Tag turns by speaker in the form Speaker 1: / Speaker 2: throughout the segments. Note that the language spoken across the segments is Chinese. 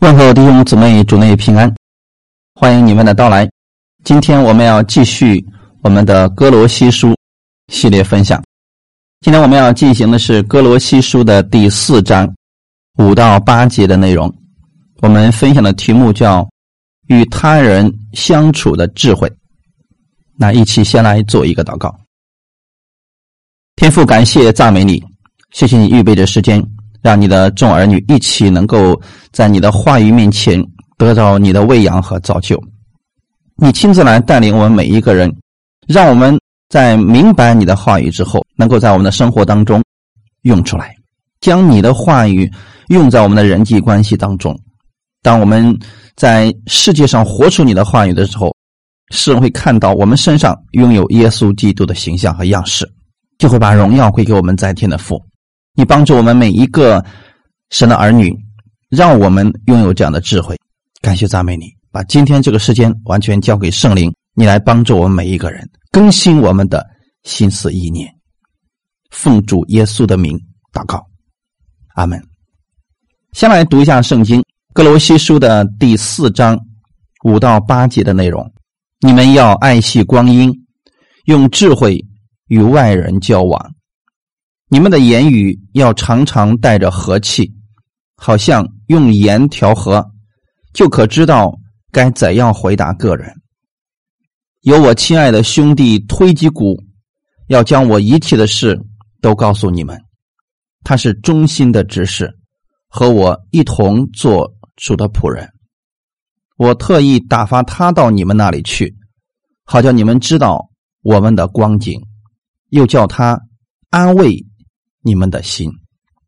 Speaker 1: 问候弟兄姊妹，主内平安，欢迎你们的到来。今天我们要继续我们的哥罗西书系列分享。今天我们要进行的是哥罗西书的第四章五到八节的内容。我们分享的题目叫“与他人相处的智慧”。那一起先来做一个祷告。天父，感谢赞美你，谢谢你预备的时间。让你的众儿女一起能够在你的话语面前得到你的喂养和造就。你亲自来带领我们每一个人，让我们在明白你的话语之后，能够在我们的生活当中用出来，将你的话语用在我们的人际关系当中。当我们在世界上活出你的话语的时候，世人会看到我们身上拥有耶稣基督的形象和样式，就会把荣耀归给我们在天的父。你帮助我们每一个神的儿女，让我们拥有这样的智慧。感谢赞美你，把今天这个时间完全交给圣灵，你来帮助我们每一个人，更新我们的心思意念。奉主耶稣的名祷告，阿门。先来读一下圣经《哥罗西书》的第四章五到八节的内容。你们要爱惜光阴，用智慧与外人交往。你们的言语要常常带着和气，好像用盐调和，就可知道该怎样回答个人。有我亲爱的兄弟推基古，要将我一切的事都告诉你们。他是忠心的执事，和我一同做主的仆人。我特意打发他到你们那里去，好叫你们知道我们的光景，又叫他安慰。你们的心，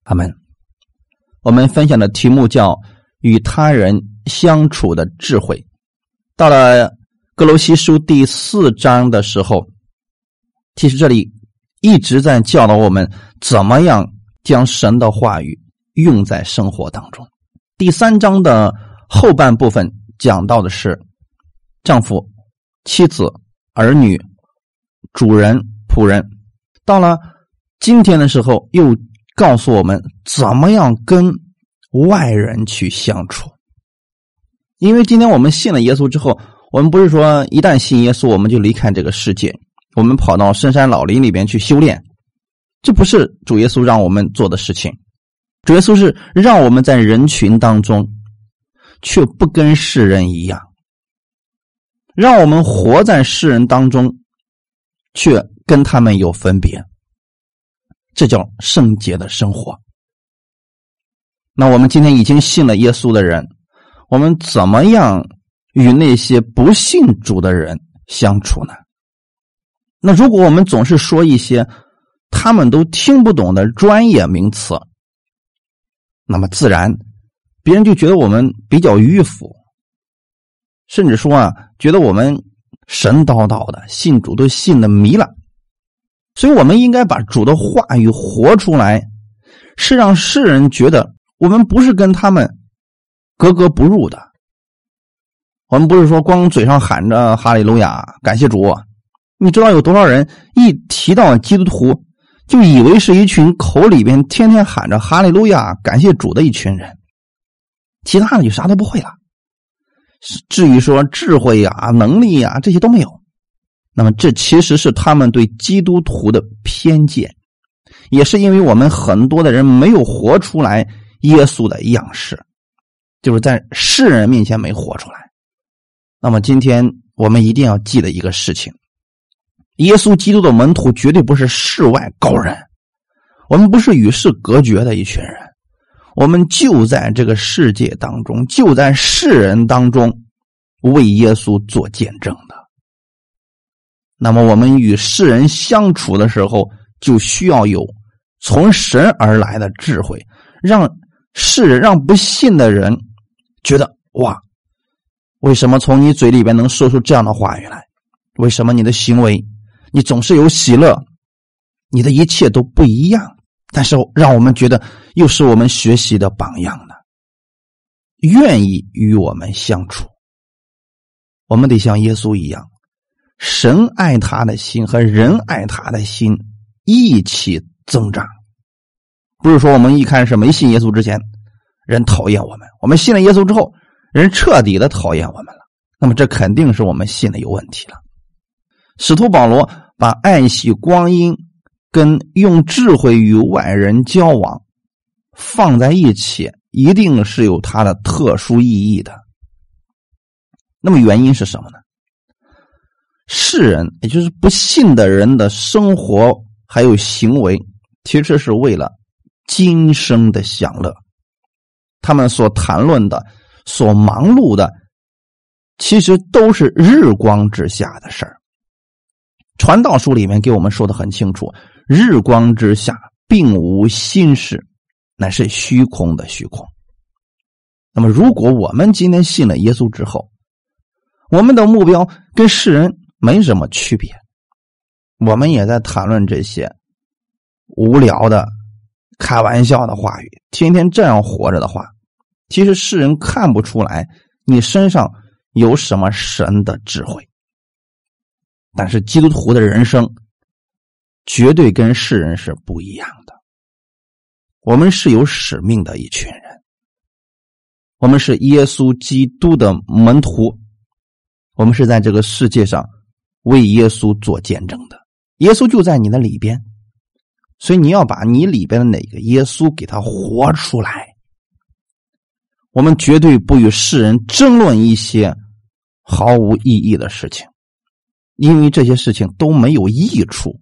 Speaker 1: 阿门。我们分享的题目叫“与他人相处的智慧”。到了格罗西书第四章的时候，其实这里一直在教导我们怎么样将神的话语用在生活当中。第三章的后半部分讲到的是丈夫、妻子、儿女、主人、仆人。到了。今天的时候又告诉我们怎么样跟外人去相处，因为今天我们信了耶稣之后，我们不是说一旦信耶稣我们就离开这个世界，我们跑到深山老林里边去修炼，这不是主耶稣让我们做的事情。主耶稣是让我们在人群当中，却不跟世人一样，让我们活在世人当中，却跟他们有分别。这叫圣洁的生活。那我们今天已经信了耶稣的人，我们怎么样与那些不信主的人相处呢？那如果我们总是说一些他们都听不懂的专业名词，那么自然别人就觉得我们比较迂腐，甚至说啊，觉得我们神叨叨的，信主都信的迷了。所以，我们应该把主的话语活出来，是让世人觉得我们不是跟他们格格不入的。我们不是说光嘴上喊着哈利路亚，感谢主。你知道有多少人一提到基督徒，就以为是一群口里边天天喊着哈利路亚、感谢主的一群人，其他的就啥都不会了。至于说智慧呀、能力呀，这些都没有。那么，这其实是他们对基督徒的偏见，也是因为我们很多的人没有活出来耶稣的样式，就是在世人面前没活出来。那么，今天我们一定要记得一个事情：耶稣基督的门徒绝对不是世外高人，我们不是与世隔绝的一群人，我们就在这个世界当中，就在世人当中为耶稣做见证的。那么，我们与世人相处的时候，就需要有从神而来的智慧，让世人、让不信的人觉得哇，为什么从你嘴里边能说出这样的话语来？为什么你的行为，你总是有喜乐，你的一切都不一样？但是，让我们觉得又是我们学习的榜样呢？愿意与我们相处，我们得像耶稣一样。神爱他的心和人爱他的心一起增长，不是说我们一开始没信耶稣之前，人讨厌我们。我们信了耶稣之后，人彻底的讨厌我们了。那么这肯定是我们信的有问题了。使徒保罗把爱惜光阴跟用智慧与外人交往放在一起，一定是有它的特殊意义的。那么原因是什么呢？世人，也就是不信的人的生活还有行为，其实是为了今生的享乐。他们所谈论的、所忙碌的，其实都是日光之下的事儿。传道书里面给我们说的很清楚：日光之下并无新事，乃是虚空的虚空。那么，如果我们今天信了耶稣之后，我们的目标跟世人没什么区别，我们也在谈论这些无聊的、开玩笑的话语。天天这样活着的话，其实世人看不出来你身上有什么神的智慧。但是基督徒的人生绝对跟世人是不一样的。我们是有使命的一群人，我们是耶稣基督的门徒。我们是在这个世界上为耶稣做见证的，耶稣就在你的里边，所以你要把你里边的哪个耶稣给他活出来。我们绝对不与世人争论一些毫无意义的事情，因为这些事情都没有益处。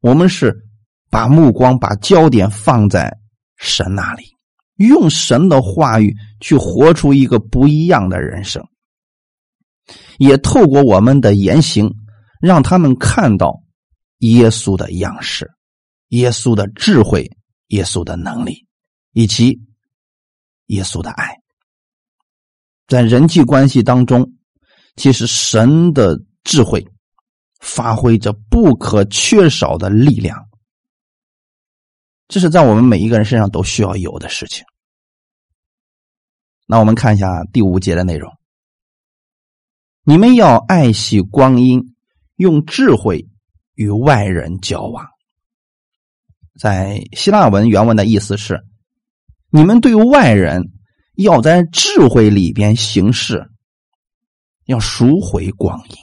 Speaker 1: 我们是把目光、把焦点放在神那里，用神的话语去活出一个不一样的人生。也透过我们的言行，让他们看到耶稣的样式、耶稣的智慧、耶稣的能力，以及耶稣的爱。在人际关系当中，其实神的智慧发挥着不可缺少的力量，这是在我们每一个人身上都需要有的事情。那我们看一下第五节的内容。你们要爱惜光阴，用智慧与外人交往。在希腊文原文的意思是：你们对外人要在智慧里边行事，要赎回光阴。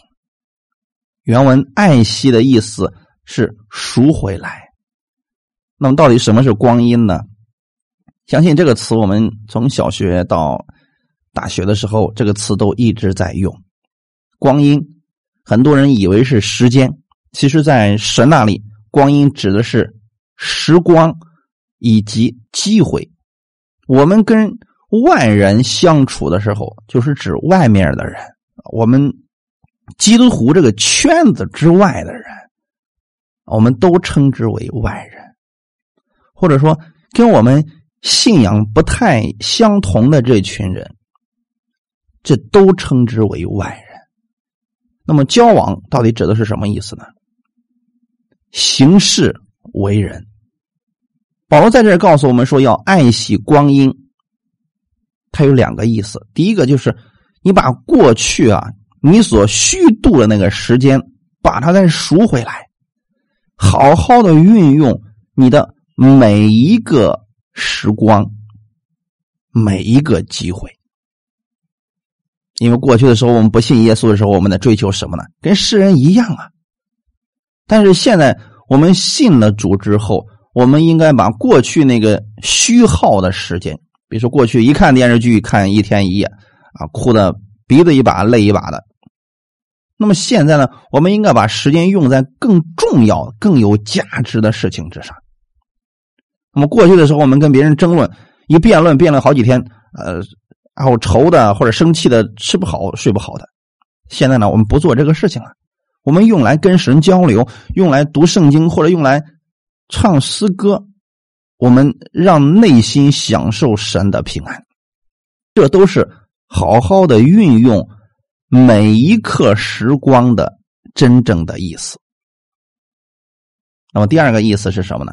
Speaker 1: 原文“爱惜”的意思是赎回来。那么，到底什么是光阴呢？相信这个词，我们从小学到大学的时候，这个词都一直在用。光阴，很多人以为是时间，其实，在神那里，光阴指的是时光以及机会。我们跟外人相处的时候，就是指外面的人，我们基督徒这个圈子之外的人，我们都称之为外人，或者说跟我们信仰不太相同的这群人，这都称之为外人。那么交往到底指的是什么意思呢？行事为人，保罗在这儿告诉我们说要爱惜光阴，它有两个意思。第一个就是你把过去啊你所虚度的那个时间，把它再赎回来，好好的运用你的每一个时光，每一个机会。因为过去的时候，我们不信耶稣的时候，我们在追求什么呢？跟世人一样啊。但是现在我们信了主之后，我们应该把过去那个虚耗的时间，比如说过去一看电视剧看一天一夜啊，哭的鼻子一把泪一把的。那么现在呢，我们应该把时间用在更重要、更有价值的事情之上。那么过去的时候，我们跟别人争论，一辩论辩论好几天，呃。然后愁的或者生气的吃不好睡不好的，现在呢我们不做这个事情了，我们用来跟神交流，用来读圣经或者用来唱诗歌，我们让内心享受神的平安，这都是好好的运用每一刻时光的真正的意思。那么第二个意思是什么呢？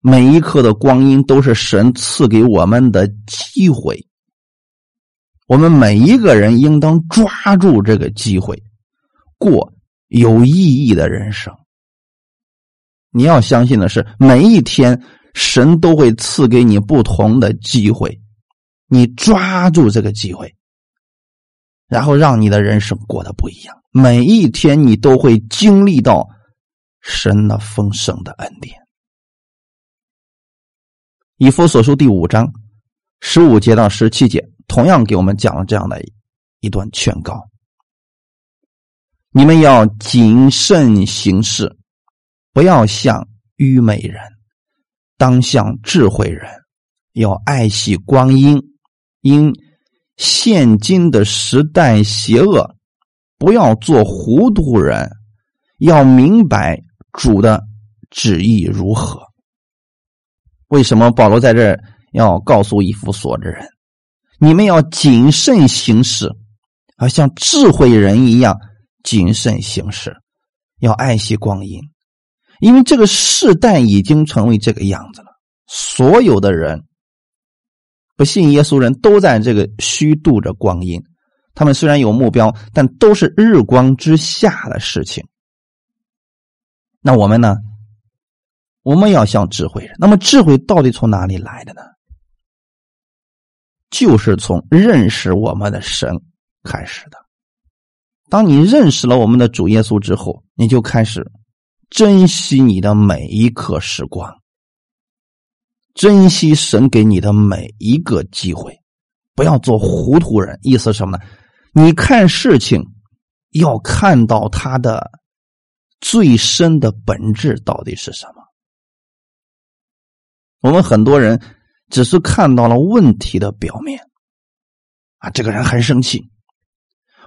Speaker 1: 每一刻的光阴都是神赐给我们的机会。我们每一个人应当抓住这个机会，过有意义的人生。你要相信的是，每一天神都会赐给你不同的机会，你抓住这个机会，然后让你的人生过得不一样。每一天你都会经历到神的丰盛的恩典。以弗所书第五章十五节到十七节，同样给我们讲了这样的一段劝告：你们要谨慎行事，不要像愚昧人。当像智慧人，要爱惜光阴，因现今的时代邪恶，不要做糊涂人，要明白主的旨意如何。为什么保罗在这要告诉以弗所的人，你们要谨慎行事，啊，像智慧人一样谨慎行事，要爱惜光阴。因为这个世代已经成为这个样子了，所有的人不信耶稣人都在这个虚度着光阴。他们虽然有目标，但都是日光之下的事情。那我们呢？我们要像智慧人。那么智慧到底从哪里来的呢？就是从认识我们的神开始的。当你认识了我们的主耶稣之后，你就开始。珍惜你的每一刻时光，珍惜神给你的每一个机会，不要做糊涂人。意思什么呢？你看事情要看到它的最深的本质到底是什么。我们很多人只是看到了问题的表面，啊，这个人很生气，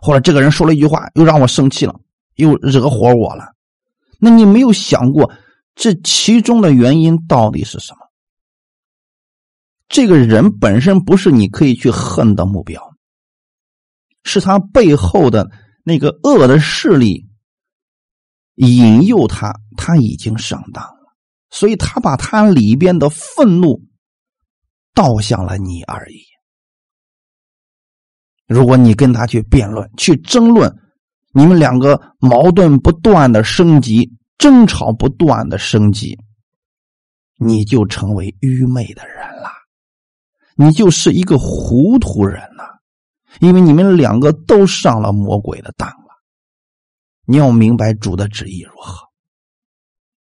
Speaker 1: 或者这个人说了一句话又让我生气了，又惹火我了。那你没有想过这其中的原因到底是什么？这个人本身不是你可以去恨的目标，是他背后的那个恶的势力引诱他，他已经上当了，所以他把他里边的愤怒倒向了你而已。如果你跟他去辩论、去争论。你们两个矛盾不断的升级，争吵不断的升级，你就成为愚昧的人了，你就是一个糊涂人了，因为你们两个都上了魔鬼的当了。你要明白主的旨意如何，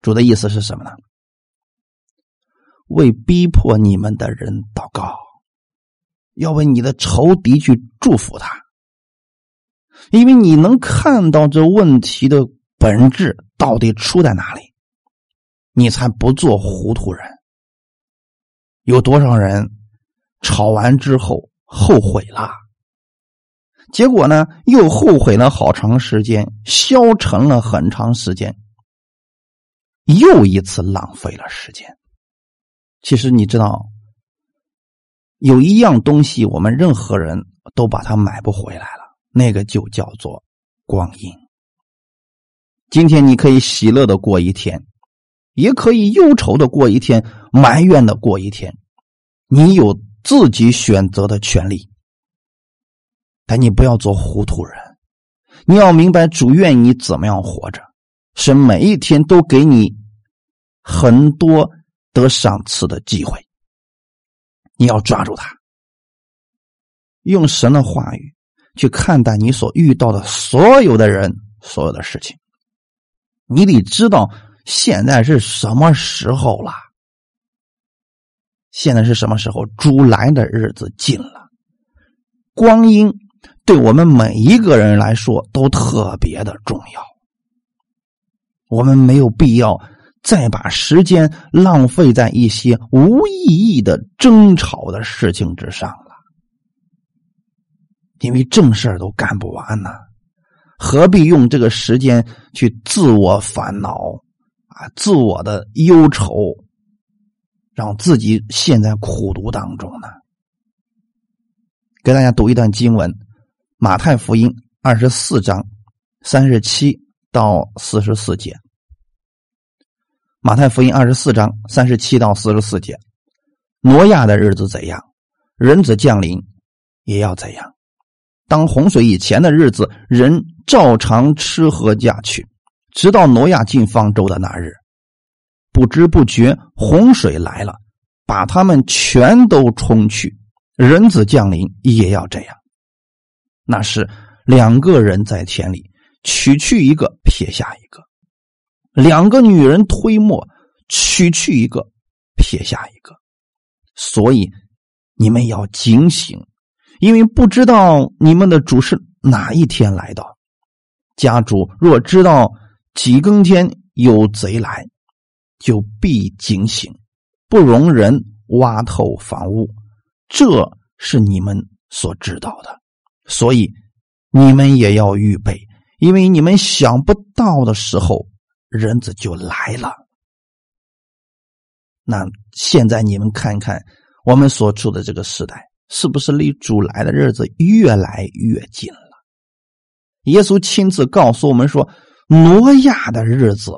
Speaker 1: 主的意思是什么呢？为逼迫你们的人祷告，要为你的仇敌去祝福他。因为你能看到这问题的本质到底出在哪里，你才不做糊涂人。有多少人吵完之后后悔了，结果呢又后悔了好长时间，消沉了很长时间，又一次浪费了时间。其实你知道，有一样东西，我们任何人都把它买不回来了。那个就叫做光阴。今天你可以喜乐的过一天，也可以忧愁的过一天，埋怨的过一天。你有自己选择的权利，但你不要做糊涂人。你要明白主愿你怎么样活着，是每一天都给你很多得赏赐的机会。你要抓住它，用神的话语。去看待你所遇到的所有的人、所有的事情，你得知道现在是什么时候了。现在是什么时候？主来的日子近了，光阴对我们每一个人来说都特别的重要。我们没有必要再把时间浪费在一些无意义的争吵的事情之上了。因为正事都干不完呢，何必用这个时间去自我烦恼啊，自我的忧愁，让自己陷在苦读当中呢？给大家读一段经文，《马太福音》二十四章三十七到四十四节，《马太福音》二十四章三十七到四十四节，挪亚的日子怎样，人子降临也要怎样。当洪水以前的日子，人照常吃喝嫁娶，直到挪亚进方舟的那日。
Speaker 2: 不知不觉洪水来了，把他们全都冲去。人子降临也要这样。那是两个人在田里，取去一个，撇下一个；两个女人推磨，取去一个，撇下一个。所以你们要警醒，因为不知道你们的主是哪一天来的。家主若知道几更天有贼来，就必警醒，不容人挖透房屋。这是你们所知道的，所以你们也要预备，因为你们想不到的时候，人子就来了。那现在你们看看，我们所处的这个时代，是不是离主来的日子越来越近了？耶稣亲自告诉我们说：“挪亚的日子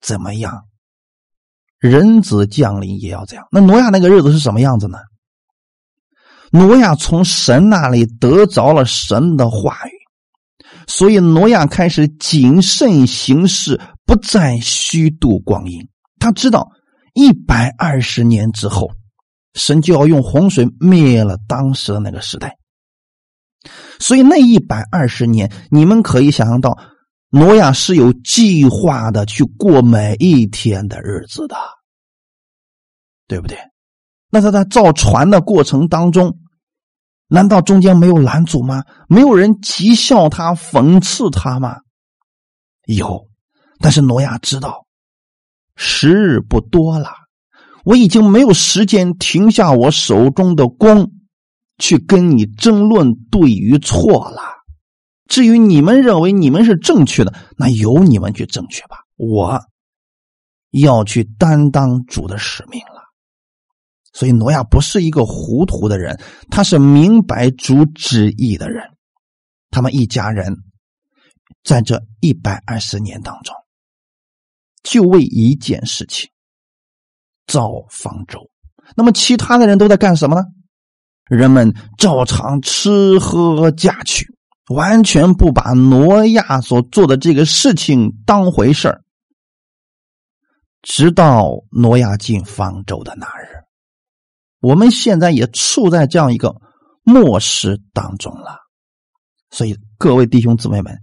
Speaker 2: 怎么样？人子降临也要这样。那挪亚那个日子是什么样子呢？挪亚从神那里得着了神的话语，所以挪亚开始谨慎行事，不再虚度光阴。他知道一百二十年之后，神就要用洪水灭了当时的那个时代。”所以那一百二十年，你们可以想象到，挪亚是有计划的去过每一天的日子的，对不对？那他在造船的过程当中，难道中间没有拦阻吗？没有人讥笑他、讽刺他吗？有，但是挪亚知道，时日不多了，我已经没有时间停下我手中的弓。去跟你争论对与错了。至于你们认为你们是正确的，那由你们去正确吧。我要去担当主的使命了。所以挪亚不是一个糊涂的人，他是明白主旨意的人。他们一家人在这一百二十年当中，就为一件事情造方舟。那么其他的人都在干什么呢？人们照常吃喝嫁娶，完全不把挪亚所做的这个事情当回事儿。直到挪亚进方舟的那日，我们现在也处在这样一个末世当中了。所以，各位弟兄姊妹们，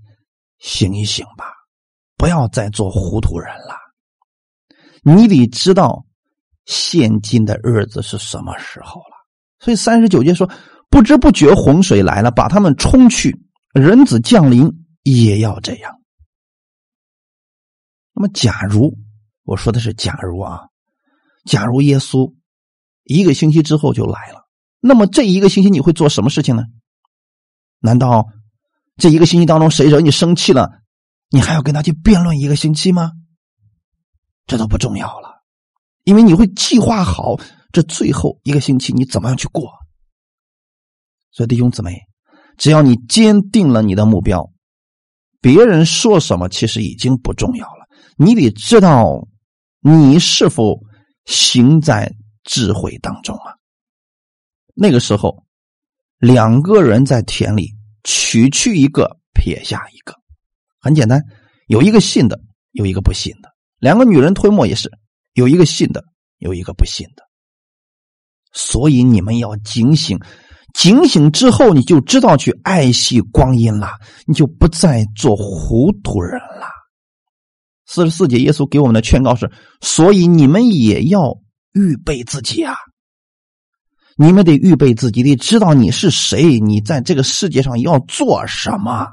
Speaker 2: 醒一醒吧，不要再做糊涂人了。你得知道，现今的日子是什么时候了。所以三十九节说，不知不觉洪水来了，把他们冲去。人子降临也要这样。那么，假如我说的是假如啊，假如耶稣一个星期之后就来了，那么这一个星期你会做什么事情呢？难道这一个星期当中谁惹你生气了，你还要跟他去辩论一个星期吗？这都不重要了，因为你会计划好。这最后一个星期你怎么样去过？所以弟兄姊妹，只要你坚定了你的目标，别人说什么其实已经不重要了。你得知道你是否行在智慧当中啊。那个时候，两个人在田里取去一个，撇下一个，很简单，有一个信的，有一个不信的。两个女人推磨也是，有一个信的，有一个不信的。所以你们要警醒，警醒之后你就知道去爱惜光阴了，你就不再做糊涂人了。四十四节，耶稣给我们的劝告是：所以你们也要预备自己啊！你们得预备自己，得知道你是谁，你在这个世界上要做什么，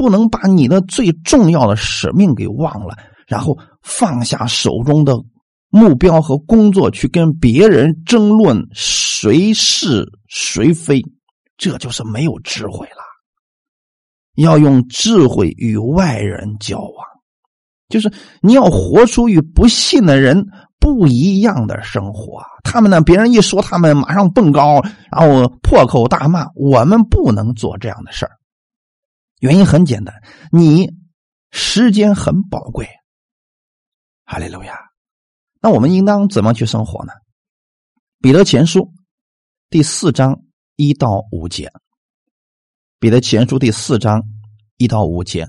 Speaker 2: 不能把你的最重要的使命给忘了，然后放下手中的。目标和工作去跟别人争论谁是谁非，这就是没有智慧了。要用智慧与外人交往，就是你要活出与不信的人不一样的生活。他们呢，别人一说，他们马上蹦高，然后破口大骂。我们不能做这样的事儿，原因很简单，你时间很宝贵。哈利路亚。那我们应当怎么去生活呢？彼得前书第四章一到五节。彼得前书第四章一到五节，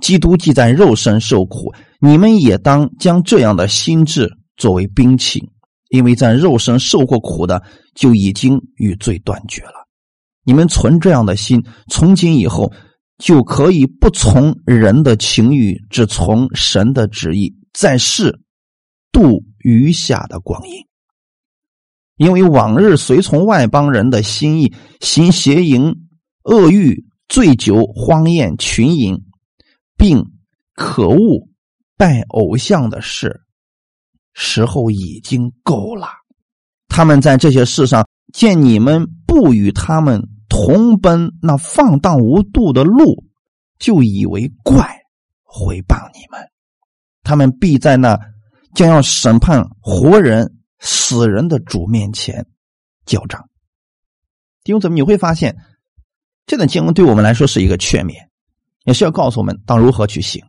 Speaker 2: 基督既在肉身受苦，你们也当将这样的心智作为兵器，因为在肉身受过苦的，就已经与罪断绝了。你们存这样的心，从今以后就可以不从人的情欲，只从神的旨意，在世度余下的光阴。因为往日随从外邦人的心意，行邪淫、恶欲、醉酒、荒宴、群饮，并可恶拜偶像的事，时候已经够了。他们在这些事上见你们不与他们同奔那放荡无度的路，就以为怪，回谤你们。他们必在那将要审判活人。死人的主面前交账，弟兄姊妹，你会发现这段经文对我们来说是一个劝勉，也是要告诉我们当如何去行。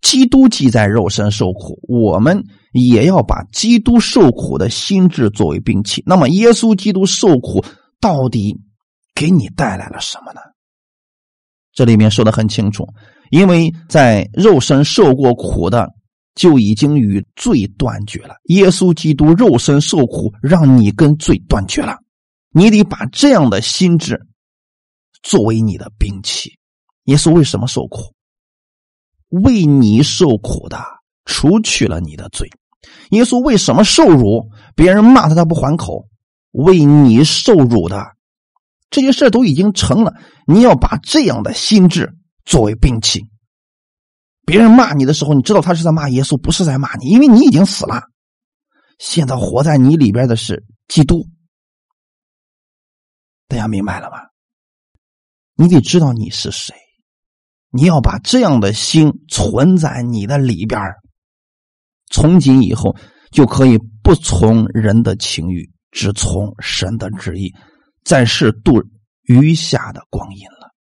Speaker 2: 基督既在肉身受苦，我们也要把基督受苦的心智作为兵器。那么，耶稣基督受苦到底给你带来了什么呢？这里面说的很清楚，因为在肉身受过苦的。就已经与罪断绝了。耶稣基督肉身受苦，让你跟罪断绝了。你得把这样的心智作为你的兵器。耶稣为什么受苦？为你受苦的，除去了你的罪。耶稣为什么受辱？别人骂他，他不还口，为你受辱的这些事都已经成了。你要把这样的心智作为兵器。别人骂你的时候，你知道他是在骂耶稣，不是在骂你，因为你已经死了。现在活在你里边的是基督，大家明白了吗？你得知道你是谁，你要把这样的心存在你的里边从今以后就可以不从人的情欲，只从神的旨意，暂时度余下的光阴了。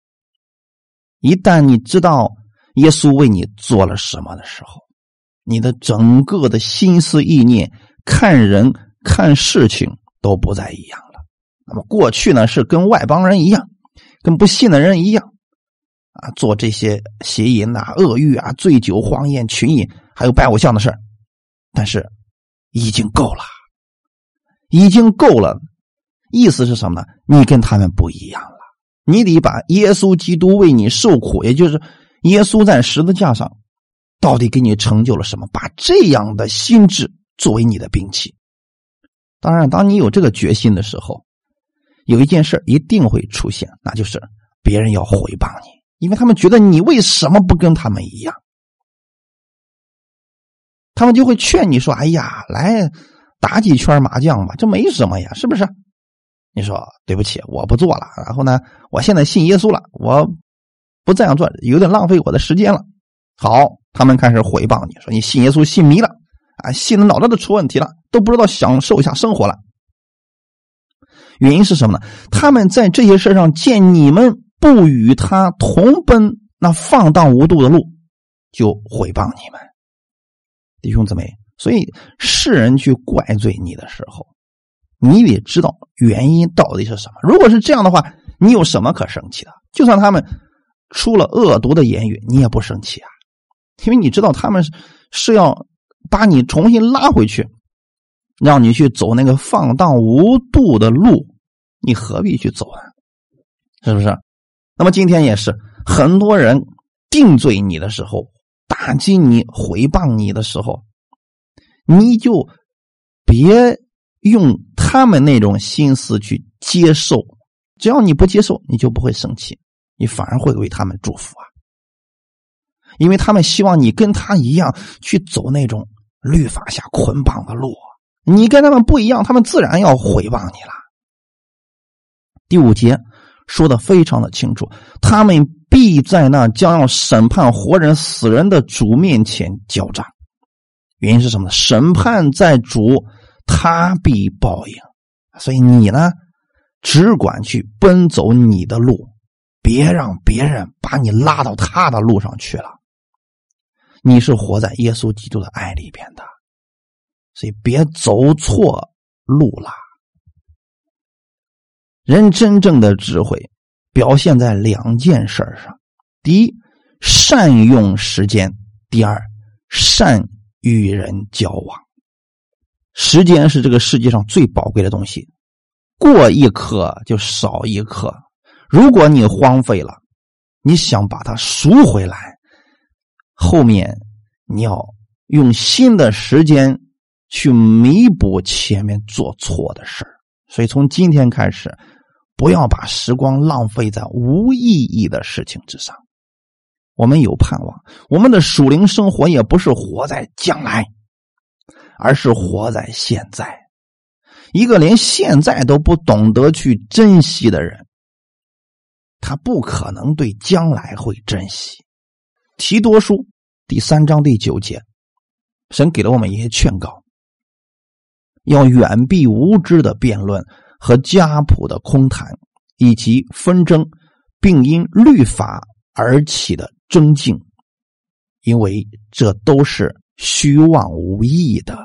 Speaker 2: 一旦你知道。耶稣为你做了什么的时候，你的整个的心思意念、看人看事情都不再一样了。那么过去呢，是跟外邦人一样，跟不信的人一样，啊，做这些邪淫呐、恶欲啊、醉酒、荒宴、群饮，还有拜偶像的事但是已经够了，已经够了。意思是什么呢？你跟他们不一样了，你得把耶稣基督为你受苦，也就是。耶稣在十字架上，到底给你成就了什么？把这样的心智作为你的兵器。当然，当你有这个决心的时候，有一件事一定会出现，那就是别人要回报你，因为他们觉得你为什么不跟他们一样？他们就会劝你说：“哎呀，来打几圈麻将吧，这没什么呀，是不是？”你说：“对不起，我不做了。”然后呢，我现在信耶稣了，我。不这样做有点浪费我的时间了。好，他们开始回谤你说你信耶稣信迷了啊，信的脑袋都出问题了，都不知道享受一下生活了。原因是什么呢？他们在这些事上见你们不与他同奔那放荡无度的路，就回谤你们，弟兄姊妹。所以世人去怪罪你的时候，你得知道原因到底是什么。如果是这样的话，你有什么可生气的？就算他们。出了恶毒的言语，你也不生气啊？因为你知道他们是要把你重新拉回去，让你去走那个放荡无度的路，你何必去走啊？是不是？那么今天也是，很多人定罪你的时候，打击你、回谤你的时候，你就别用他们那种心思去接受，只要你不接受，你就不会生气。你反而会为他们祝福啊，因为他们希望你跟他一样去走那种律法下捆绑的路。你跟他们不一样，他们自然要回报你了。第五节说的非常的清楚，他们必在那将要审判活人死人的主面前交账。原因是什么呢？审判在主，他必报应。所以你呢，只管去奔走你的路。别让别人把你拉到他的路上去了。你是活在耶稣基督的爱里边的，所以别走错路了。人真正的智慧表现在两件事上：第一善用时间；第二，善与人交往。时间是这个世界上最宝贵的东西，过一刻就少一刻。如果你荒废了，你想把它赎回来，后面你要用新的时间去弥补前面做错的事所以从今天开始，不要把时光浪费在无意义的事情之上。我们有盼望，我们的属灵生活也不是活在将来。而是活在现在，一个连现在都不懂得去珍惜的人，他不可能对将来会珍惜。提多书第三章第九节，神给了我们一些劝告：要远避无知的辩论和家谱的空谈，以及纷争，并因律法而起的争竞，因为这都是。虚妄无益的，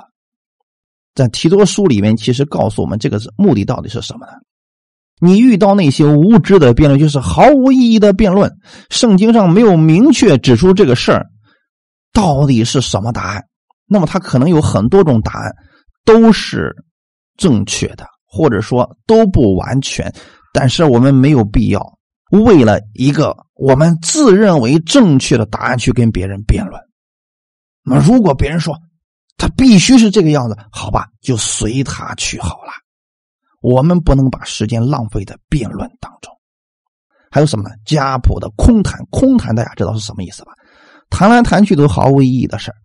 Speaker 2: 在提多书里面，其实告诉我们这个是目的到底是什么呢？你遇到那些无知的辩论，就是毫无意义的辩论，圣经上没有明确指出这个事儿到底是什么答案。那么，它可能有很多种答案，都是正确的，或者说都不完全。但是，我们没有必要为了一个我们自认为正确的答案去跟别人辩论。那，如果别人说他必须是这个样子，好吧，就随他去好了。我们不能把时间浪费在辩论当中。还有什么呢？家谱的空谈，空谈大家知道是什么意思吧？谈来谈去都毫无意义的事儿，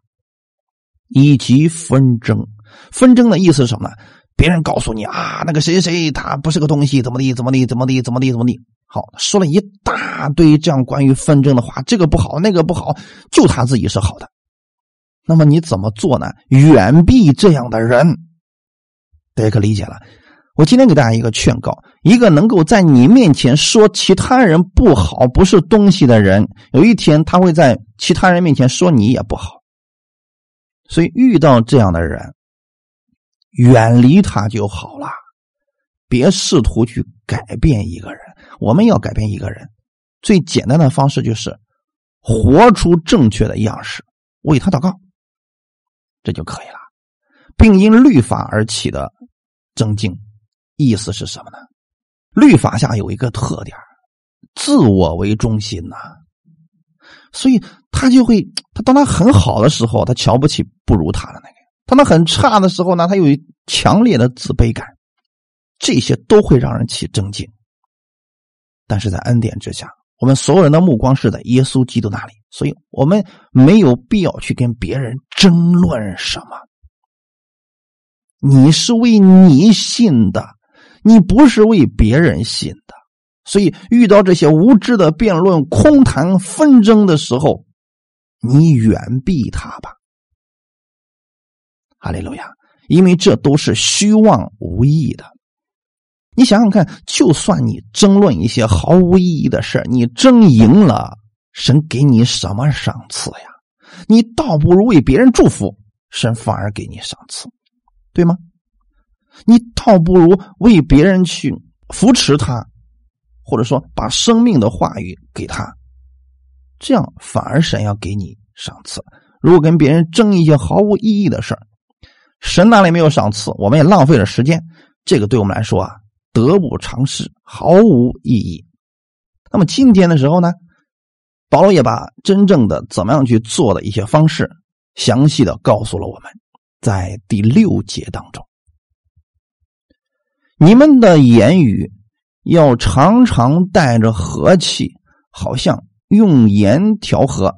Speaker 2: 以及纷争。纷争的意思是什么呢？别人告诉你啊，那个谁谁谁他不是个东西，怎么地怎么地怎么地怎么地怎么地。好，说了一大堆这样关于纷争的话，这个不好，那个不好，就他自己是好的。那么你怎么做呢？远避这样的人，大家可理解了。我今天给大家一个劝告：一个能够在你面前说其他人不好、不是东西的人，有一天他会在其他人面前说你也不好。所以遇到这样的人，远离他就好了，别试图去改变一个人。我们要改变一个人，最简单的方式就是活出正确的样式，为他祷告。这就可以了，并因律法而起的增进，意思是什么呢？律法下有一个特点，自我为中心呐，所以他就会，他当他很好的时候，他瞧不起不如他的那个；当他很差的时候呢，他有强烈的自卑感，这些都会让人起增进。但是在恩典之下。我们所有人的目光是在耶稣基督那里，所以我们没有必要去跟别人争论什么。你是为你信的，你不是为别人信的。所以遇到这些无知的辩论、空谈、纷争的时候，你远避他吧。哈利路亚，因为这都是虚妄无益的。你想想看，就算你争论一些毫无意义的事你争赢了，神给你什么赏赐呀？你倒不如为别人祝福，神反而给你赏赐，对吗？你倒不如为别人去扶持他，或者说把生命的话语给他，这样反而神要给你赏赐。如果跟别人争一些毫无意义的事神哪里没有赏赐？我们也浪费了时间，这个对我们来说啊。得不偿失，毫无意义。那么今天的时候呢，保罗也把真正的怎么样去做的一些方式，详细的告诉了我们，在第六节当中，你们的言语要常常带着和气，好像用盐调和，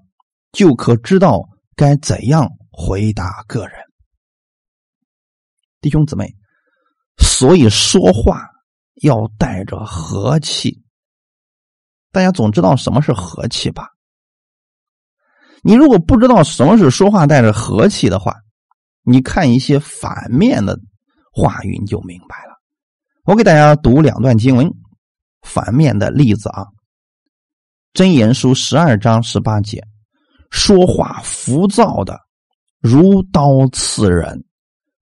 Speaker 2: 就可知道该怎样回答个人。弟兄姊妹，所以说话。要带着和气，大家总知道什么是和气吧？你如果不知道什么是说话带着和气的话，你看一些反面的话语你就明白了。我给大家读两段经文，反面的例子啊，《真言书》十二章十八节：说话浮躁的如刀刺人，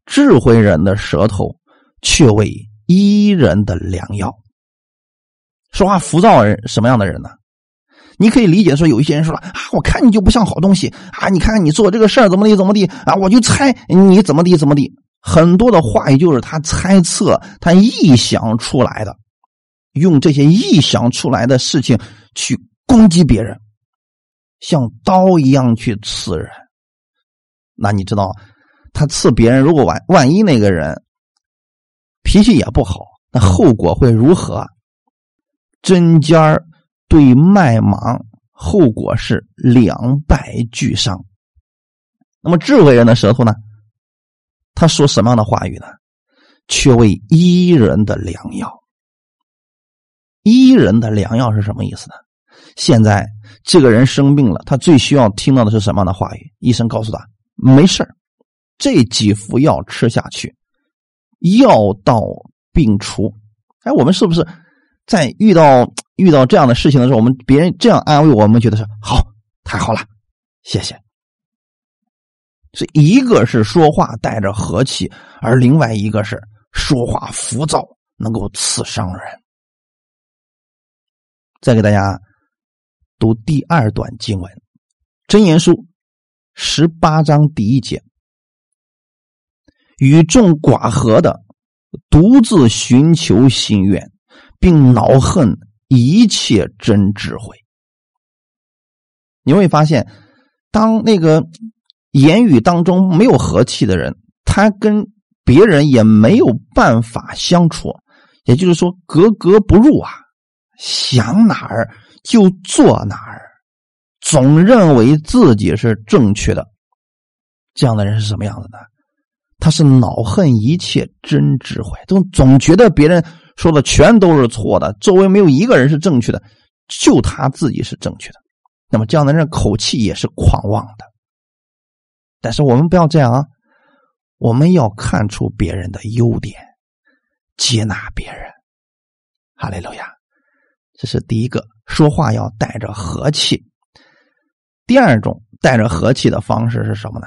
Speaker 2: 智慧人的舌头却为。伊人的良药。说话浮躁人什么样的人呢？你可以理解说，有一些人说了啊，我看你就不像好东西啊，你看看你做这个事儿怎么地怎么地啊，我就猜你怎么地怎么地。很多的话语就是他猜测、他臆想出来的，用这些臆想出来的事情去攻击别人，像刀一样去刺人。那你知道，他刺别人，如果万万一那个人脾气也不好，那后果会如何？针尖儿对麦芒，后果是两败俱伤。那么智慧人的舌头呢？他说什么样的话语呢？却为医人的良药。医人的良药是什么意思呢？现在这个人生病了，他最需要听到的是什么样的话语？医生告诉他：“没事这几副药吃下去，药到病除。”哎，我们是不是在遇到遇到这样的事情的时候，我们别人这样安慰我们，觉得是好，太好了，谢谢。是一个是说话带着和气，而另外一个是说话浮躁，能够刺伤人。再给大家读第二段经文，《真言书》十八章第一节：“与众寡合的，独自寻求心愿，并恼恨一切真智慧。”你会发现，当那个。言语当中没有和气的人，他跟别人也没有办法相处，也就是说格格不入啊！想哪儿就做哪儿，总认为自己是正确的。这样的人是什么样子的？他是恼恨一切真智慧，总总觉得别人说的全都是错的，周围没有一个人是正确的，就他自己是正确的。那么这样的人口气也是狂妄的。但是我们不要这样啊！我们要看出别人的优点，接纳别人。哈利路亚！这是第一个，说话要带着和气。第二种带着和气的方式是什么呢？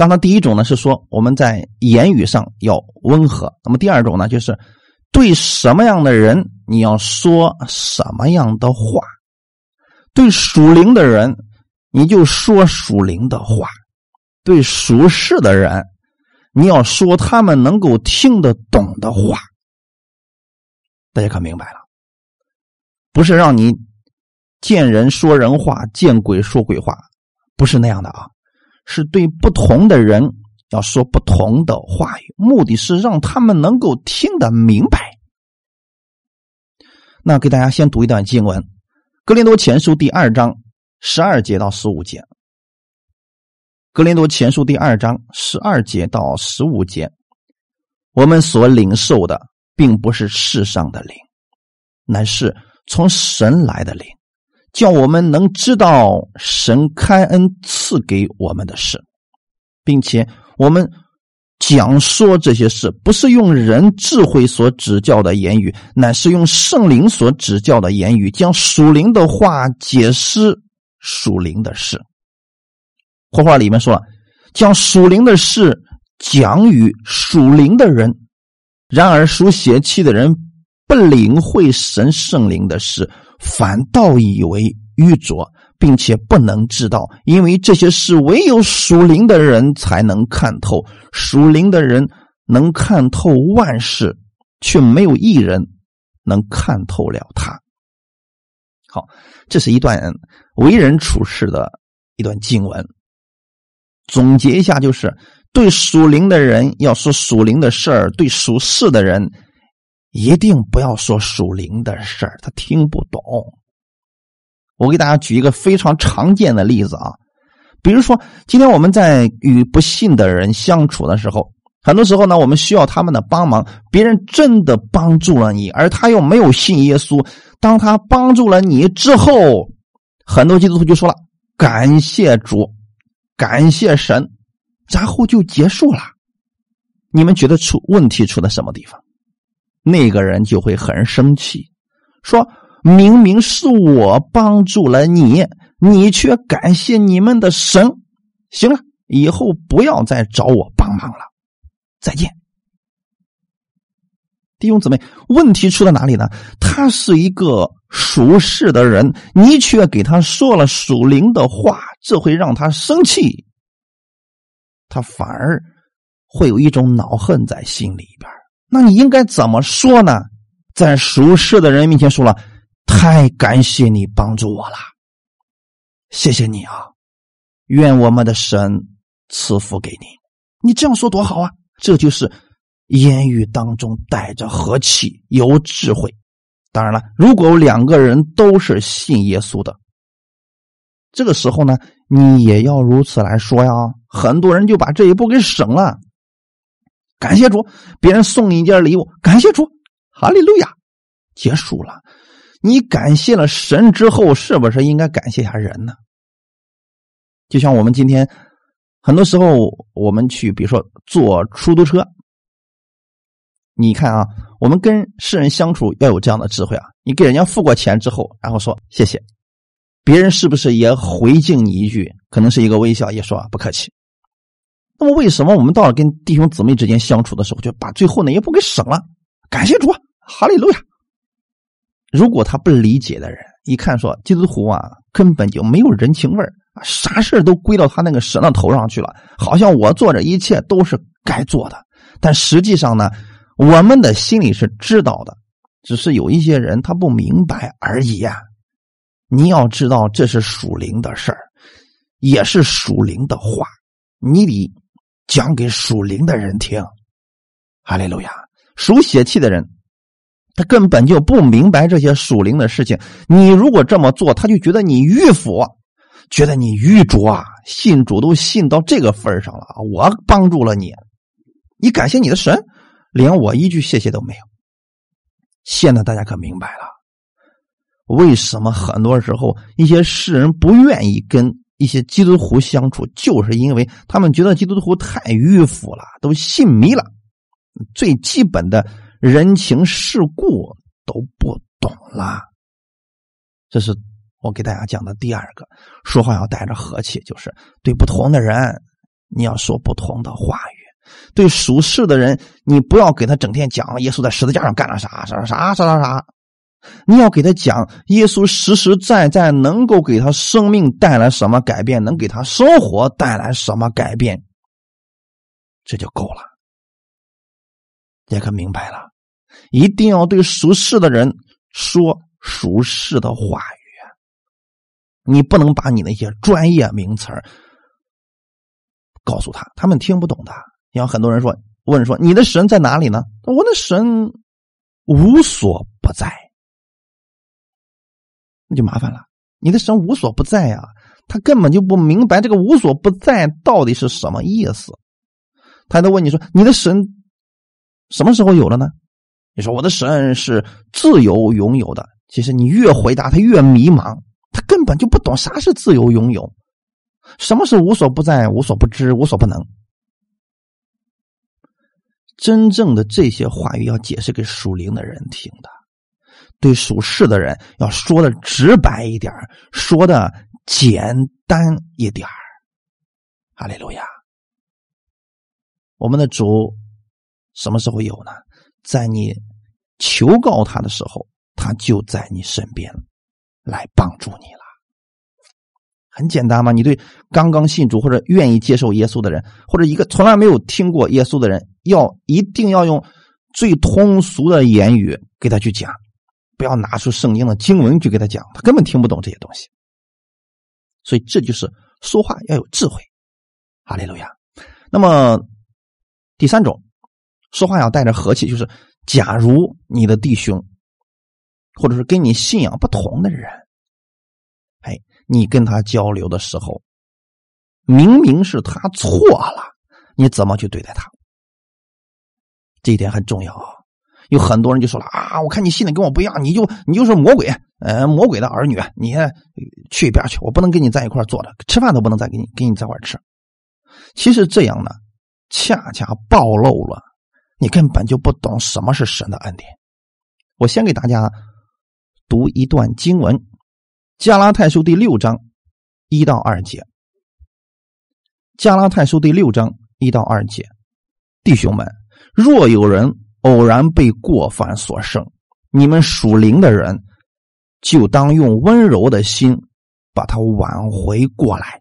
Speaker 2: 刚才第一种呢是说我们在言语上要温和，那么第二种呢就是对什么样的人你要说什么样的话，对属灵的人。你就说属灵的话，对属世的人，你要说他们能够听得懂的话。大家可明白了？不是让你见人说人话，见鬼说鬼话，不是那样的啊！是对不同的人要说不同的话语，目的是让他们能够听得明白。那给大家先读一段经文，《格林多前书》第二章。十二节到十五节，《格林多前书》第二章十二节到十五节，我们所领受的并不是世上的灵，乃是从神来的灵，叫我们能知道神开恩赐给我们的事，并且我们讲说这些事，不是用人智慧所指教的言语，乃是用圣灵所指教的言语，将属灵的话解释。属灵的事，活话里面说了，将属灵的事讲与属灵的人。然而属邪气的人不领会神圣灵的事，反倒以为愚拙，并且不能知道，因为这些事唯有属灵的人才能看透。属灵的人能看透万事，却没有一人能看透了他。好，这是一段为人处事的一段经文。总结一下，就是对属灵的人要说属灵的事儿，对属世的人一定不要说属灵的事儿，他听不懂。我给大家举一个非常常见的例子啊，比如说，今天我们在与不信的人相处的时候。很多时候呢，我们需要他们的帮忙。别人真的帮助了你，而他又没有信耶稣。当他帮助了你之后，很多基督徒就说了：“感谢主，感谢神。”然后就结束了。你们觉得出问题出在什么地方？那个人就会很生气，说明明是我帮助了你，你却感谢你们的神。行了，以后不要再找我帮忙了。再见，弟兄姊妹，问题出在哪里呢？他是一个属世的人，你却给他说了属灵的话，这会让他生气，他反而会有一种恼恨在心里边。那你应该怎么说呢？在属世的人面前说了，太感谢你帮助我了，谢谢你啊！愿我们的神赐福给你。你这样说多好啊！这就是言语当中带着和气，有智慧。当然了，如果两个人都是信耶稣的，这个时候呢，你也要如此来说呀。很多人就把这一步给省了。感谢主，别人送你一件礼物，感谢主，哈利路亚，结束了。你感谢了神之后，是不是应该感谢一下人呢？就像我们今天很多时候，我们去，比如说坐出租车，你看啊，我们跟世人相处要有这样的智慧啊。你给人家付过钱之后，然后说谢谢，别人是不是也回敬你一句？可能是一个微笑，也说不客气。那么，为什么我们到了跟弟兄姊妹之间相处的时候，就把最后那一步给省了？感谢主，哈利路亚！如果他不理解的人一看说基督徒啊，根本就没有人情味儿啊，啥事都归到他那个神的头上去了，好像我做这一切都是该做的。但实际上呢，我们的心里是知道的，只是有一些人他不明白而已呀。你要知道，这是属灵的事儿，也是属灵的话，你得。讲给属灵的人听，哈利路亚！属血气的人，他根本就不明白这些属灵的事情。你如果这么做，他就觉得你迂腐，觉得你愚拙啊！信主都信到这个份上了，我帮助了你，你感谢你的神，连我一句谢谢都没有。现在大家可明白了，为什么很多时候一些世人不愿意跟？一些基督徒相处，就是因为他们觉得基督徒太迂腐了，都信迷了，最基本的人情世故都不懂了。这是我给大家讲的第二个，说话要带着和气，就是对不同的人你要说不同的话语。对属世的人，你不要给他整天讲耶稣在十字架上干了啥啥啥啥啥啥。你要给他讲耶稣实实在在能够给他生命带来什么改变，能给他生活带来什么改变，这就够了。也可明白了，一定要对熟世的人说熟世的话语。你不能把你那些专业名词告诉他，他们听不懂的。像很多人说，问说你的神在哪里呢？我的神无所不在。那就麻烦了，你的神无所不在呀，他根本就不明白这个无所不在到底是什么意思。他都问你说：“你的神什么时候有了呢？”你说：“我的神是自由拥有的。”其实你越回答他越迷茫，他根本就不懂啥是自由拥有，什么是无所不在、无所不知、无所不能。真正的这些话语要解释给属灵的人听的。对属世的人要说的直白一点说的简单一点哈利路亚！我们的主什么时候有呢？在你求告他的时候，他就在你身边来帮助你了。很简单嘛！你对刚刚信主或者愿意接受耶稣的人，或者一个从来没有听过耶稣的人，要一定要用最通俗的言语给他去讲。不要拿出圣经的经文去给他讲，他根本听不懂这些东西。所以这就是说话要有智慧，哈利路亚。那么第三种，说话要带着和气，就是假如你的弟兄，或者是跟你信仰不同的人，哎，你跟他交流的时候，明明是他错了，你怎么去对待他？这一点很重要啊。有很多人就说了啊，我看你信的跟我不一样，你就你就是魔鬼，呃，魔鬼的儿女，你去一边去，我不能跟你在一块坐着，吃饭都不能再跟你跟你在一块吃。其实这样呢，恰恰暴露了你根本就不懂什么是神的恩典。我先给大家读一段经文，《加拉太书》第六章一到二节，《加拉太书》第六章一到二节，弟兄们，若有人。偶然被过犯所胜，你们属灵的人就当用温柔的心把他挽回过来，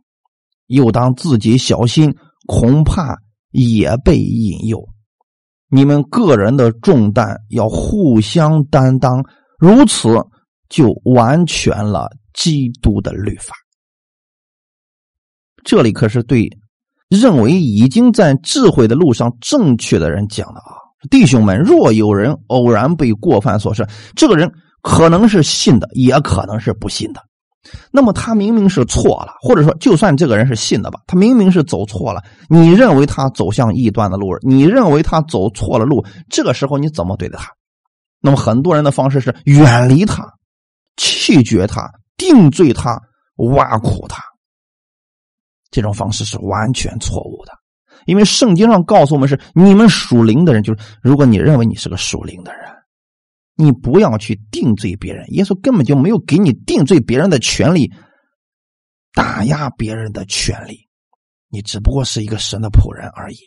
Speaker 2: 又当自己小心，恐怕也被引诱。你们个人的重担要互相担当，如此就完全了基督的律法。这里可是对认为已经在智慧的路上正确的人讲的啊，弟兄们，若有人偶然被过犯所胜，这个人。可能是信的，也可能是不信的。那么他明明是错了，或者说，就算这个人是信的吧，他明明是走错了。你认为他走向异端的路，你认为他走错了路，这个时候你怎么对待他？那么很多人的方式是远离他、弃绝他、定罪他、挖苦他。这种方式是完全错误的，因为圣经上告诉我们是：你们属灵的人，就是如果你认为你是个属灵的人。你不要去定罪别人，耶稣根本就没有给你定罪别人的权利，打压别人的权利，你只不过是一个神的仆人而已。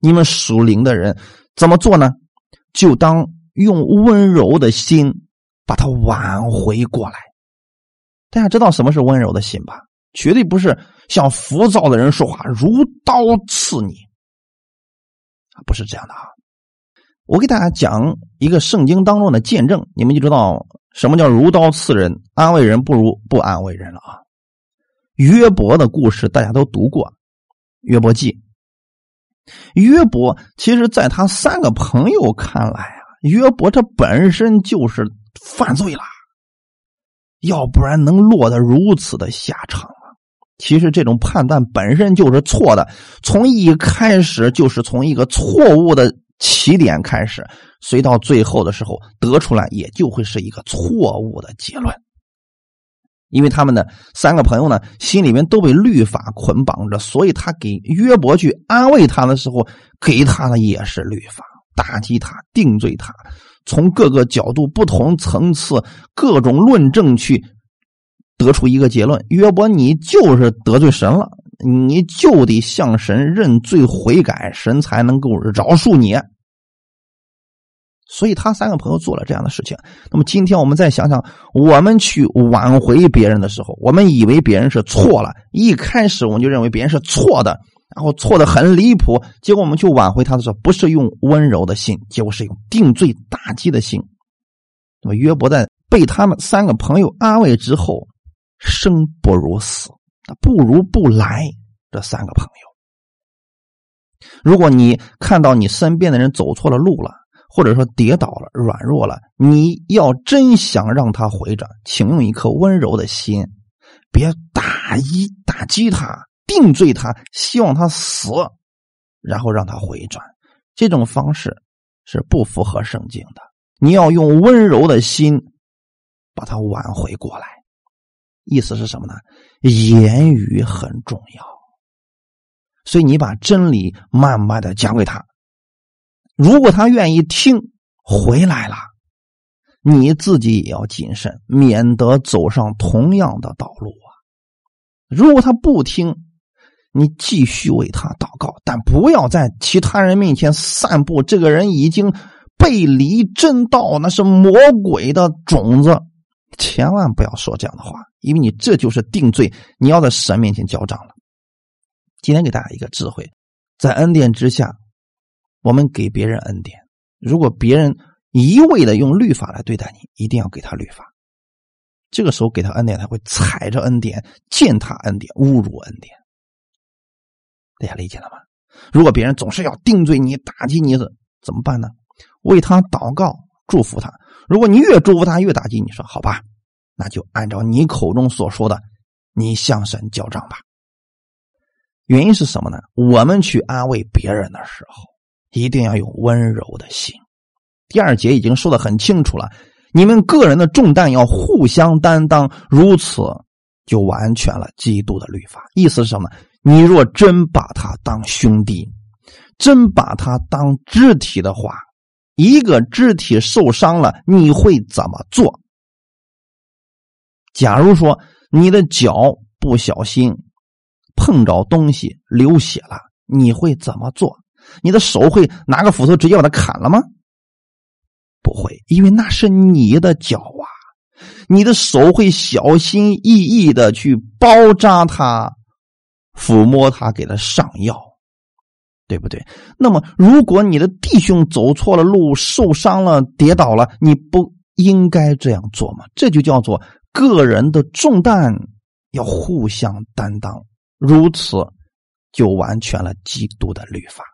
Speaker 2: 你们属灵的人怎么做呢？就当用温柔的心把他挽回过来。大家知道什么是温柔的心吧？绝对不是像浮躁的人说话，如刀刺你，不是这样的啊。我给大家讲一个圣经当中的见证，你们就知道什么叫如刀刺人，安慰人不如不安慰人了啊。约伯的故事大家都读过，《约伯记》。约伯其实在他三个朋友看来啊，约伯这本身就是犯罪了，要不然能落得如此的下场？其实这种判断本身就是错的，从一开始就是从一个错误的。起点开始，随到最后的时候得出来，也就会是一个错误的结论。因为他们的三个朋友呢，心里面都被律法捆绑着，所以他给约伯去安慰他的时候，给他的也是律法，打击他、定罪他，从各个角度、不同层次、各种论证去得出一个结论：约伯，你就是得罪神了。你就得向神认罪悔改，神才能够饶恕你。所以他三个朋友做了这样的事情。那么今天我们再想想，我们去挽回别人的时候，我们以为别人是错了，一开始我们就认为别人是错的，然后错的很离谱。结果我们去挽回他的时候，不是用温柔的心，结果是用定罪打击的心。那么约伯在被他们三个朋友安慰之后，生不如死。不如不来。这三个朋友，如果你看到你身边的人走错了路了，或者说跌倒了、软弱了，你要真想让他回转，请用一颗温柔的心，别打一打击他、定罪他，希望他死，然后让他回转。这种方式是不符合圣经的。你要用温柔的心把他挽回过来。意思是什么呢？言语很重要，所以你把真理慢慢的讲给他。如果他愿意听，回来了，你自己也要谨慎，免得走上同样的道路啊。如果他不听，你继续为他祷告，但不要在其他人面前散布这个人已经背离真道，那是魔鬼的种子。千万不要说这样的话，因为你这就是定罪，你要在神面前交账了。今天给大家一个智慧，在恩典之下，我们给别人恩典。如果别人一味的用律法来对待你，一定要给他律法。这个时候给他恩典，他会踩着恩典践踏恩典，侮辱恩典。大家理解了吗？如果别人总是要定罪你、打击你，怎么办呢？为他祷告，祝福他。如果你越祝福他越打击，你说好吧，那就按照你口中所说的，你向神交账吧。原因是什么呢？我们去安慰别人的时候，一定要有温柔的心。第二节已经说的很清楚了，你们个人的重担要互相担当，如此就完全了基督的律法。意思是什么？你若真把他当兄弟，真把他当肢体的话。一个肢体受伤了，你会怎么做？假如说你的脚不小心碰着东西流血了，你会怎么做？你的手会拿个斧头直接把它砍了吗？不会，因为那是你的脚啊，你的手会小心翼翼的去包扎它，抚摸它，给它上药，对不对？那么，如果你的弟兄走错了路，受伤了，跌倒了，你不应该这样做吗？这就叫做个人的重担要互相担当，如此就完全了基督的律法。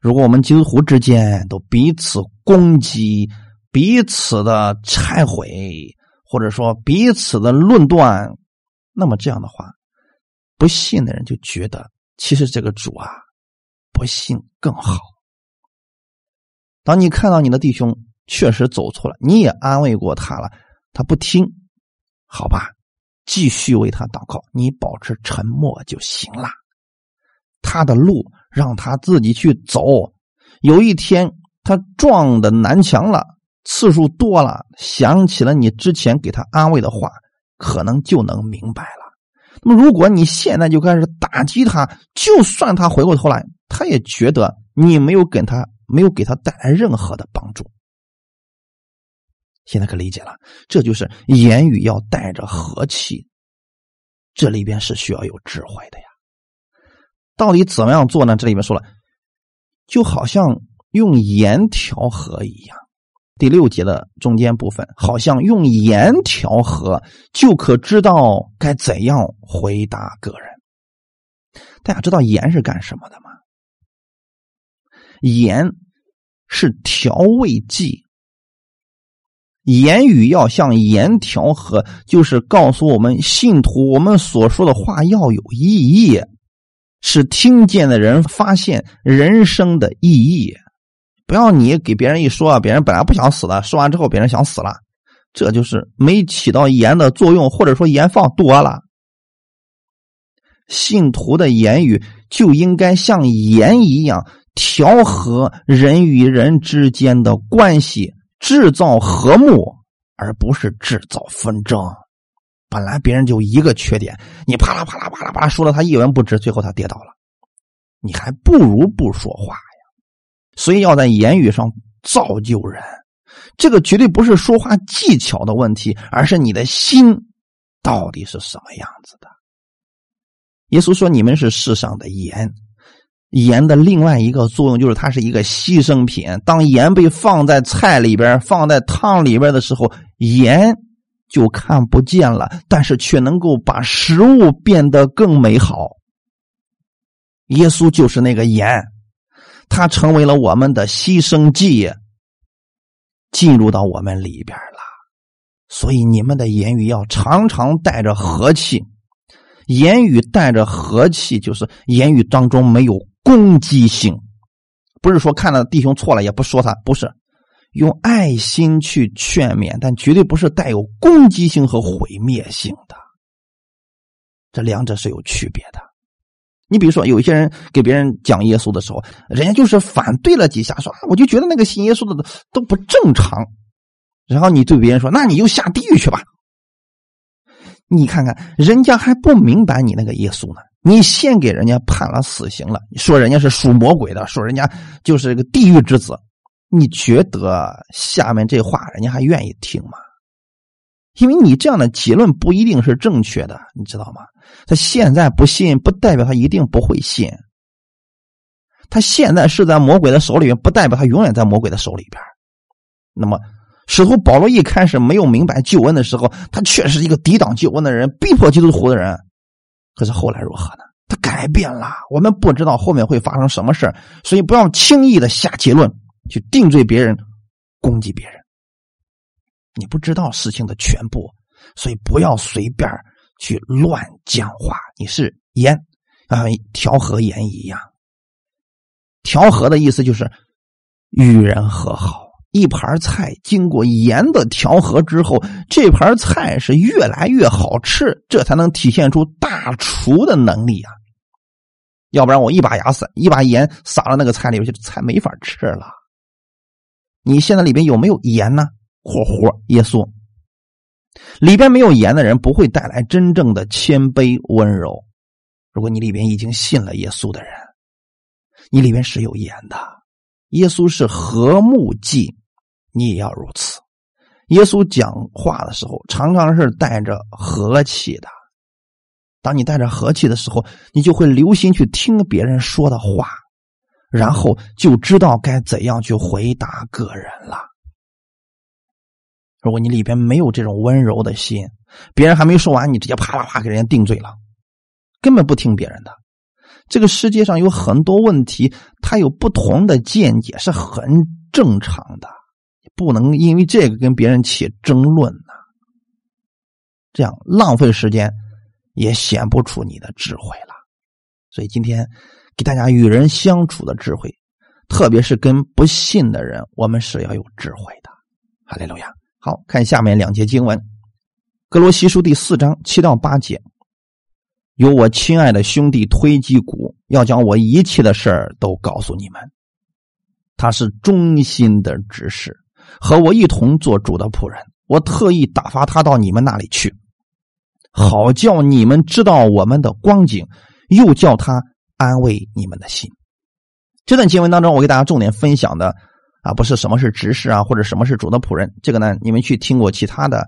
Speaker 2: 如果我们基督徒之间都彼此攻击、彼此的拆毁，或者说彼此的论断，那么这样的话，不信的人就觉得，其实这个主啊，不信更好。当你看到你的弟兄确实走错了，你也安慰过他了，他不听，好吧，继续为他祷告，你保持沉默就行了。他的路让他自己去走。有一天他撞的南墙了，次数多了，想起了你之前给他安慰的话，可能就能明白了。那么如果你现在就开始打击他，就算他回过头来，他也觉得你没有跟他没有给他带来任何的帮助。现在可理解了，这就是言语要带着和气，这里边是需要有智慧的呀。到底怎么样做呢？这里面说了，就好像用盐调和一样。第六节的中间部分，好像用盐调和，就可知道该怎样回答个人。大家知道盐是干什么的吗？盐是调味剂。言语要像盐调和，就是告诉我们信徒，我们所说的话要有意义。使听见的人发现人生的意义，不要你给别人一说，别人本来不想死的，说完之后别人想死了，这就是没起到盐的作用，或者说盐放多了。信徒的言语就应该像盐一样调和人与人之间的关系，制造和睦，而不是制造纷争。本来别人就一个缺点，你啪啦啪啦啪啦啪啦说了他一文不值，最后他跌倒了，你还不如不说话。所以要在言语上造就人，这个绝对不是说话技巧的问题，而是你的心到底是什么样子的。耶稣说：“你们是世上的盐，盐的另外一个作用就是它是一个牺牲品。当盐被放在菜里边、放在汤里边的时候，盐。”就看不见了，但是却能够把食物变得更美好。耶稣就是那个盐，他成为了我们的牺牲祭，进入到我们里边了。所以你们的言语要常常带着和气，言语带着和气，就是言语当中没有攻击性，不是说看到弟兄错了也不说他，不是。用爱心去劝勉，但绝对不是带有攻击性和毁灭性的。这两者是有区别的。你比如说，有一些人给别人讲耶稣的时候，人家就是反对了几下，说：“我就觉得那个信耶稣的都不正常。”然后你对别人说：“那你就下地狱去吧。”你看看，人家还不明白你那个耶稣呢。你先给人家判了死刑了，说人家是属魔鬼的，说人家就是个地狱之子。你觉得下面这话人家还愿意听吗？因为你这样的结论不一定是正确的，你知道吗？他现在不信，不代表他一定不会信。他现在是在魔鬼的手里边，不代表他永远在魔鬼的手里边。那么，使徒保罗一开始没有明白救恩的时候，他确实是一个抵挡救恩的人，逼迫基督徒的人。可是后来如何呢？他改变了。我们不知道后面会发生什么事所以不要轻易的下结论。去定罪别人，攻击别人，你不知道事情的全部，所以不要随便去乱讲话。你是盐啊，调和盐一样。调和的意思就是与人和好。一盘菜经过盐的调和之后，这盘菜是越来越好吃，这才能体现出大厨的能力啊！要不然我一把牙撒一把盐撒到那个菜里边去，菜没法吃了。你现在里边有没有盐呢？火活耶稣里边没有盐的人不会带来真正的谦卑温柔。如果你里边已经信了耶稣的人，你里边是有盐的。耶稣是和睦祭，你也要如此。耶稣讲话的时候，常常是带着和气的。当你带着和气的时候，你就会留心去听别人说的话，然后就知道该怎样去回答个人了。如果你里边没有这种温柔的心，别人还没说完，你直接啪啪啪给人家定罪了，根本不听别人的。这个世界上有很多问题，他有不同的见解是很正常的，不能因为这个跟别人起争论呐，这样浪费时间。也显不出你的智慧了，所以今天给大家与人相处的智慧，特别是跟不信的人，我们是要有智慧的。哈利路亚！好看下面两节经文，《格罗西书》第四章七到八节，有我亲爱的兄弟推基古要将我一切的事儿都告诉你们，他是忠心的执事，和我一同做主的仆人，我特意打发他到你们那里去。好叫你们知道我们的光景，又叫他安慰你们的心。这段经文当中，我给大家重点分享的啊，不是什么是执事啊，或者什么是主的仆人。这个呢，你们去听过其他的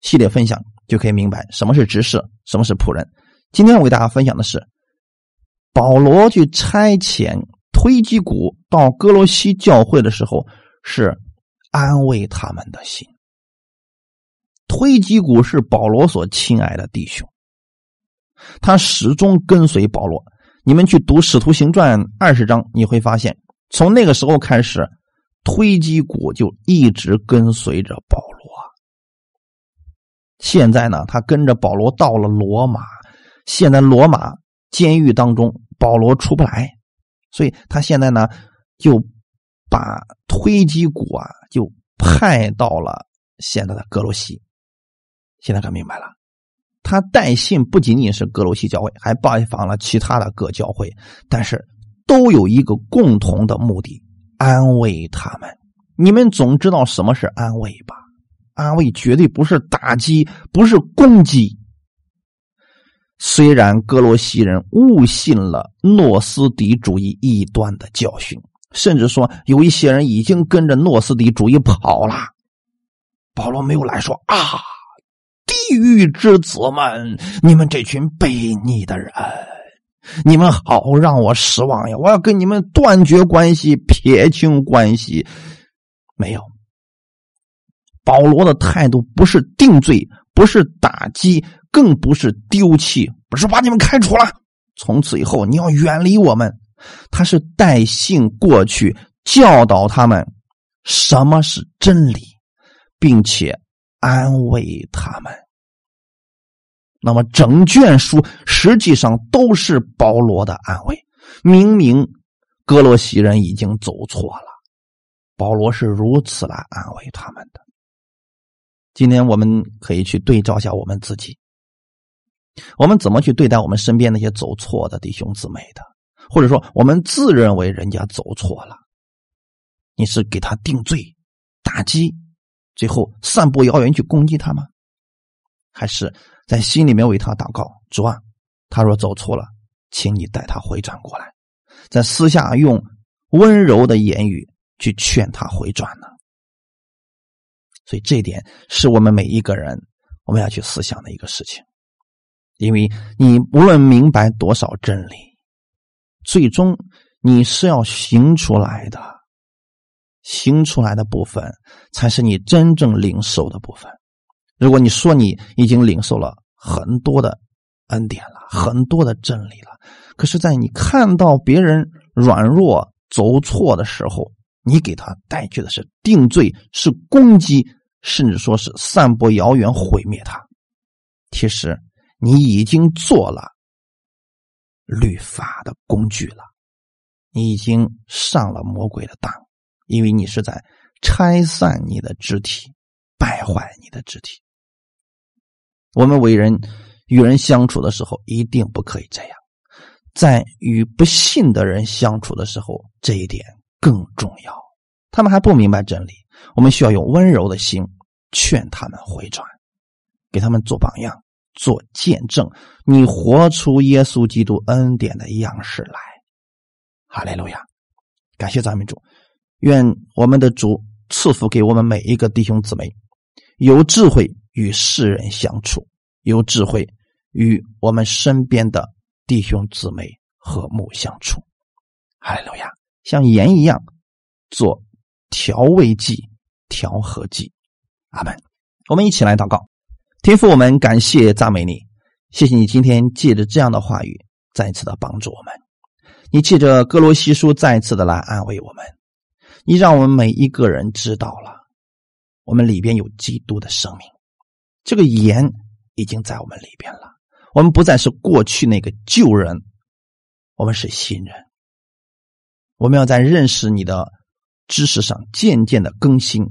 Speaker 2: 系列分享，就可以明白什么是执事，什么是仆人。今天我给大家分享的是，保罗去差遣推基谷到哥罗西教会的时候，是安慰他们的心。推基谷是保罗所亲爱的弟兄，他始终跟随保罗。你们去读《使徒行传》二十章，你会发现，从那个时候开始，推基谷就一直跟随着保罗。现在呢，他跟着保罗到了罗马，现在罗马监狱当中，保罗出不来，所以他现在呢，就把推基谷啊，就派到了现在的格罗西。现在可明白了，他带信不仅仅是格罗西教会，还拜访了其他的各教会，但是都有一个共同的目的：安慰他们。你们总知道什么是安慰吧？安慰绝对不是打击，不是攻击。虽然格罗西人误信了诺斯底主义异端的教训，甚至说有一些人已经跟着诺斯底主义跑了，保罗没有来说啊。地狱之子们，你们这群悖逆的人，你们好让我失望呀！我要跟你们断绝关系，撇清关系。没有，保罗的态度不是定罪，不是打击，更不是丢弃，不是把你们开除了。从此以后，你要远离我们。他是带信过去，教导他们什么是真理，并且。安慰他们。那么整卷书实际上都是保罗的安慰。明明哥罗西人已经走错了，保罗是如此来安慰他们的。今天我们可以去对照一下我们自己，我们怎么去对待我们身边那些走错的弟兄姊妹的，或者说我们自认为人家走错了，你是给他定罪、打击？最后散布谣言去攻击他吗？还是在心里面为他祷告？主啊，他若走错了，请你带他回转过来，在私下用温柔的言语去劝他回转呢？所以这一点是我们每一个人我们要去思想的一个事情，因为你无论明白多少真理，最终你是要行出来的。行出来的部分，才是你真正领受的部分。如果你说你已经领受了很多的恩典了，很多的真理了，可是，在你看到别人软弱走错的时候，你给他带去的是定罪，是攻击，甚至说是散播谣言毁灭他。其实，你已经做了律法的工具了，你已经上了魔鬼的当。因为你是在拆散你的肢体，败坏你的肢体。我们为人与人相处的时候，一定不可以这样。在与不信的人相处的时候，这一点更重要。他们还不明白真理，我们需要用温柔的心劝他们回转，给他们做榜样、做见证。你活出耶稣基督恩典的样式来。哈利路亚！感谢赞美主。愿我们的主赐福给我们每一个弟兄姊妹，有智慧与世人相处，有智慧与我们身边的弟兄姊妹和睦相处。哈利路亚，像盐一样做调味剂、调和剂。阿门。我们一起来祷告，天父，我们感谢赞美你，谢谢你今天借着这样的话语再次的帮助我们。你借着哥罗西书再次的来安慰我们，你让我们每一个人知道了，我们里边有基督的生命，这个盐已经在我们里边了。我们不再是过去那个旧人，我们是新人。我们要在认识你的知识上渐渐的更新。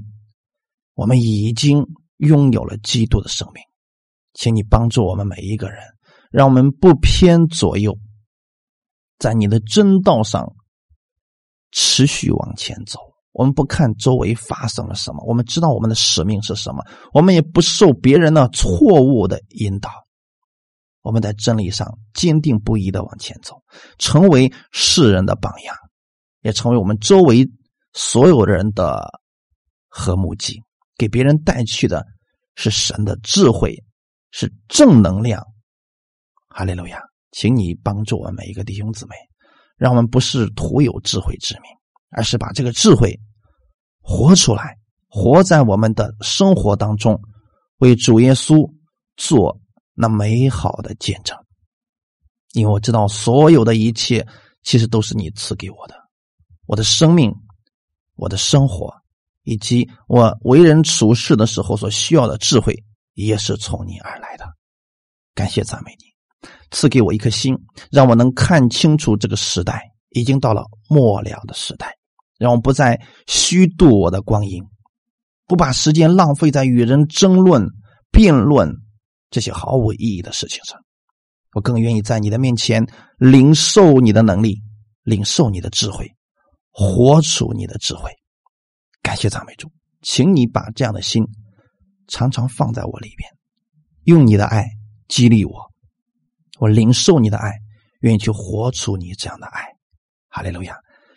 Speaker 2: 我们已经拥有了基督的生命，请你帮助我们每一个人，让我们不偏左右。在你的真道上持续往前走，我们不看周围发生了什么，我们知道我们的使命是什么，我们也不受别人的错误的引导。我们在真理上坚定不移的往前走，成为世人的榜样，也成为我们周围所有人的和睦剂，给别人带去的是神的智慧，是正能量。哈利路亚。请你帮助我们每一个弟兄姊妹，让我们不是徒有智慧之名，而是把这个智慧活出来，活在我们的生活当中，为主耶稣做那美好的见证。因为我知道，所有的一切其实都是你赐给我的，我的生命、我的生活，以及我为人处事的时候所需要的智慧，也是从你而来的。感谢赞美你。赐给我一颗心，让我能看清楚这个时代已经到了末了的时代，让我不再虚度我的光阴，不把时间浪费在与人争论、辩论这些毫无意义的事情上。我更愿意在你的面前领受你的能力，领受你的智慧，活出你的智慧。感谢赞美主，请你把这样的心常常放在我里边，用你的爱激励我。我领受你的爱，愿意去活出你这样的爱，哈利路亚！